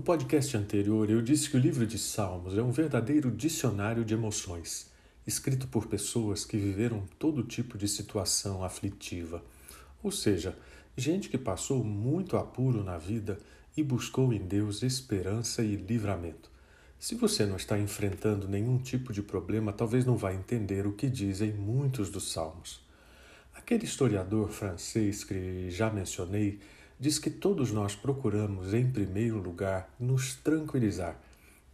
podcast anterior, eu disse que o livro de Salmos é um verdadeiro dicionário de emoções, escrito por pessoas que viveram todo tipo de situação aflitiva, ou seja, gente que passou muito apuro na vida e buscou em Deus esperança e livramento. Se você não está enfrentando nenhum tipo de problema, talvez não vá entender o que dizem muitos dos salmos. Aquele historiador francês que já mencionei diz que todos nós procuramos, em primeiro lugar, nos tranquilizar,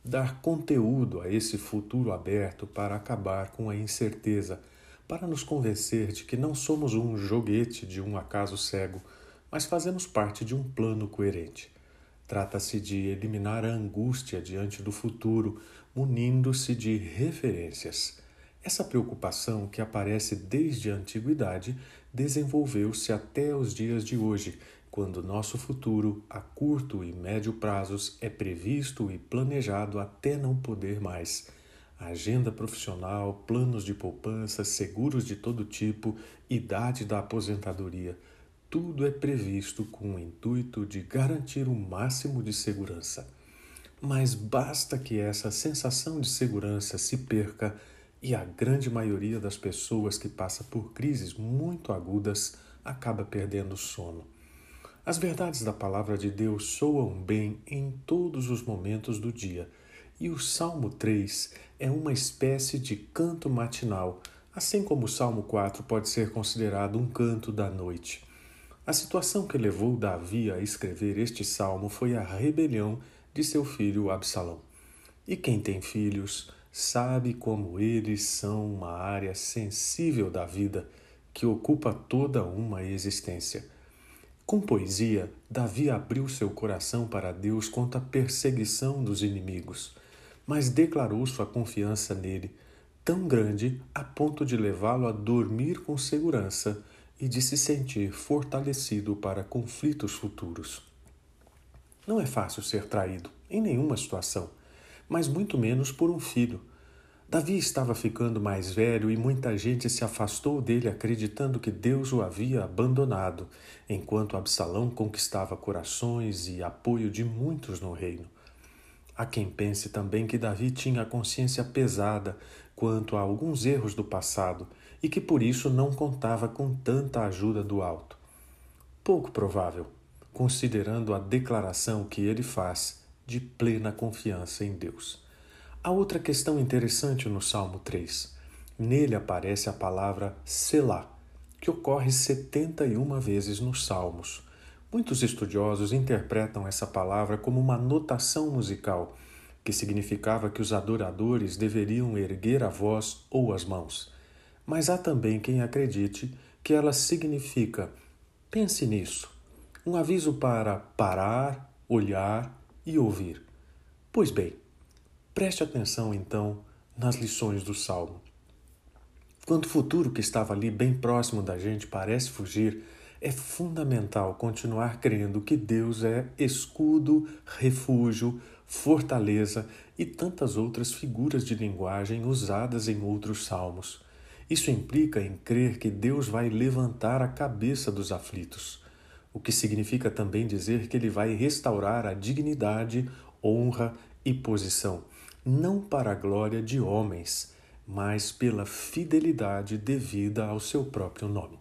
dar conteúdo a esse futuro aberto para acabar com a incerteza, para nos convencer de que não somos um joguete de um acaso cego, mas fazemos parte de um plano coerente. Trata-se de eliminar a angústia diante do futuro, munindo-se de referências. Essa preocupação, que aparece desde a antiguidade, desenvolveu-se até os dias de hoje, quando nosso futuro, a curto e médio prazos, é previsto e planejado até não poder mais. agenda profissional, planos de poupança, seguros de todo tipo, idade da aposentadoria tudo é previsto com o intuito de garantir o máximo de segurança. Mas basta que essa sensação de segurança se perca e a grande maioria das pessoas que passa por crises muito agudas acaba perdendo o sono. As verdades da palavra de Deus soam bem em todos os momentos do dia, e o Salmo 3 é uma espécie de canto matinal, assim como o Salmo 4 pode ser considerado um canto da noite. A situação que levou Davi a escrever este salmo foi a rebelião de seu filho Absalão. E quem tem filhos sabe como eles são uma área sensível da vida que ocupa toda uma existência. Com poesia, Davi abriu seu coração para Deus contra a perseguição dos inimigos, mas declarou sua confiança nele, tão grande a ponto de levá-lo a dormir com segurança e de se sentir fortalecido para conflitos futuros. Não é fácil ser traído, em nenhuma situação, mas muito menos por um filho. Davi estava ficando mais velho e muita gente se afastou dele acreditando que Deus o havia abandonado, enquanto Absalão conquistava corações e apoio de muitos no reino. Há quem pense também que Davi tinha a consciência pesada quanto a alguns erros do passado e que por isso não contava com tanta ajuda do alto. Pouco provável, considerando a declaração que ele faz de plena confiança em Deus. Há outra questão interessante no Salmo 3. Nele aparece a palavra Selá, que ocorre 71 vezes nos Salmos. Muitos estudiosos interpretam essa palavra como uma notação musical, que significava que os adoradores deveriam erguer a voz ou as mãos mas há também quem acredite que ela significa, pense nisso, um aviso para parar, olhar e ouvir. Pois bem, preste atenção então nas lições do Salmo. Quando o futuro que estava ali bem próximo da gente parece fugir, é fundamental continuar crendo que Deus é escudo, refúgio, fortaleza e tantas outras figuras de linguagem usadas em outros salmos. Isso implica em crer que Deus vai levantar a cabeça dos aflitos, o que significa também dizer que Ele vai restaurar a dignidade, honra e posição, não para a glória de homens, mas pela fidelidade devida ao seu próprio nome.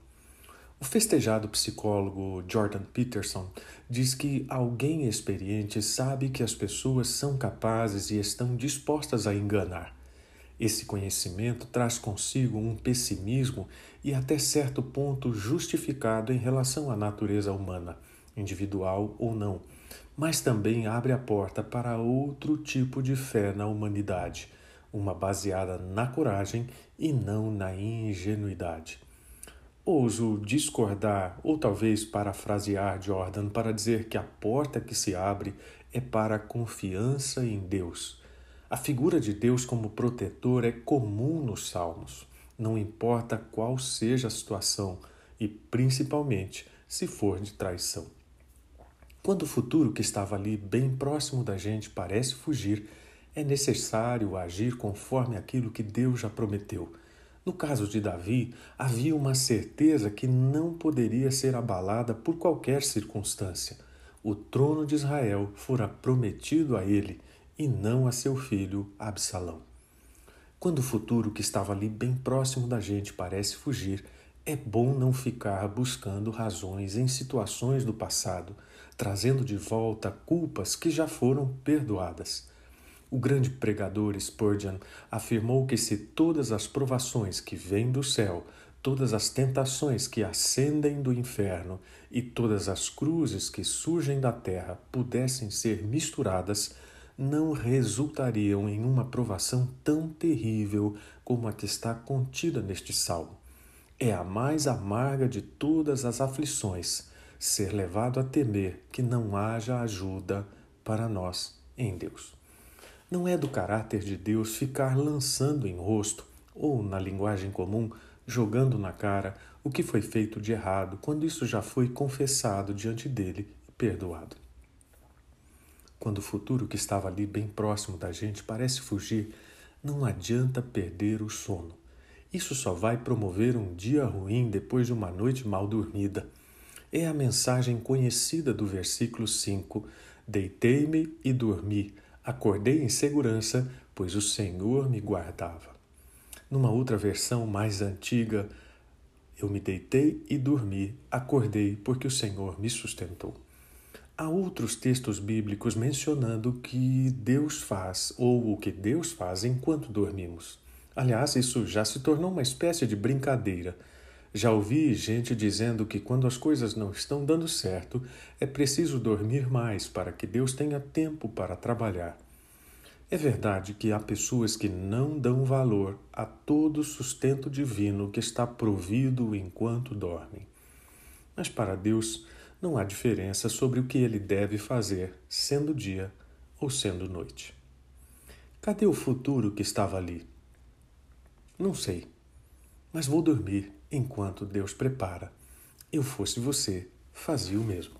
O festejado psicólogo Jordan Peterson diz que alguém experiente sabe que as pessoas são capazes e estão dispostas a enganar. Esse conhecimento traz consigo um pessimismo e, até certo ponto, justificado em relação à natureza humana, individual ou não, mas também abre a porta para outro tipo de fé na humanidade, uma baseada na coragem e não na ingenuidade. Ouso discordar ou talvez parafrasear Jordan para dizer que a porta que se abre é para a confiança em Deus a figura de Deus como protetor é comum nos Salmos, não importa qual seja a situação e principalmente se for de traição. Quando o futuro que estava ali bem próximo da gente parece fugir, é necessário agir conforme aquilo que Deus já prometeu. No caso de Davi, havia uma certeza que não poderia ser abalada por qualquer circunstância. o trono de Israel fora prometido a ele e não a seu filho Absalão. Quando o futuro que estava ali bem próximo da gente parece fugir, é bom não ficar buscando razões em situações do passado, trazendo de volta culpas que já foram perdoadas. O grande pregador Spurgeon afirmou que se todas as provações que vêm do céu, todas as tentações que ascendem do inferno e todas as cruzes que surgem da terra pudessem ser misturadas, não resultariam em uma provação tão terrível como a que está contida neste salmo. É a mais amarga de todas as aflições ser levado a temer que não haja ajuda para nós em Deus. Não é do caráter de Deus ficar lançando em rosto, ou na linguagem comum, jogando na cara o que foi feito de errado, quando isso já foi confessado diante dele e perdoado. Quando o futuro que estava ali bem próximo da gente parece fugir, não adianta perder o sono. Isso só vai promover um dia ruim depois de uma noite mal dormida. É a mensagem conhecida do versículo 5: Deitei-me e dormi, acordei em segurança, pois o Senhor me guardava. Numa outra versão mais antiga, eu me deitei e dormi, acordei, porque o Senhor me sustentou. Há outros textos bíblicos mencionando que Deus faz ou o que Deus faz enquanto dormimos. Aliás, isso já se tornou uma espécie de brincadeira. Já ouvi gente dizendo que quando as coisas não estão dando certo, é preciso dormir mais para que Deus tenha tempo para trabalhar. É verdade que há pessoas que não dão valor a todo o sustento divino que está provido enquanto dormem. Mas para Deus, não há diferença sobre o que ele deve fazer, sendo dia ou sendo noite. Cadê o futuro que estava ali? Não sei, mas vou dormir enquanto Deus prepara. Eu fosse você, fazia o mesmo.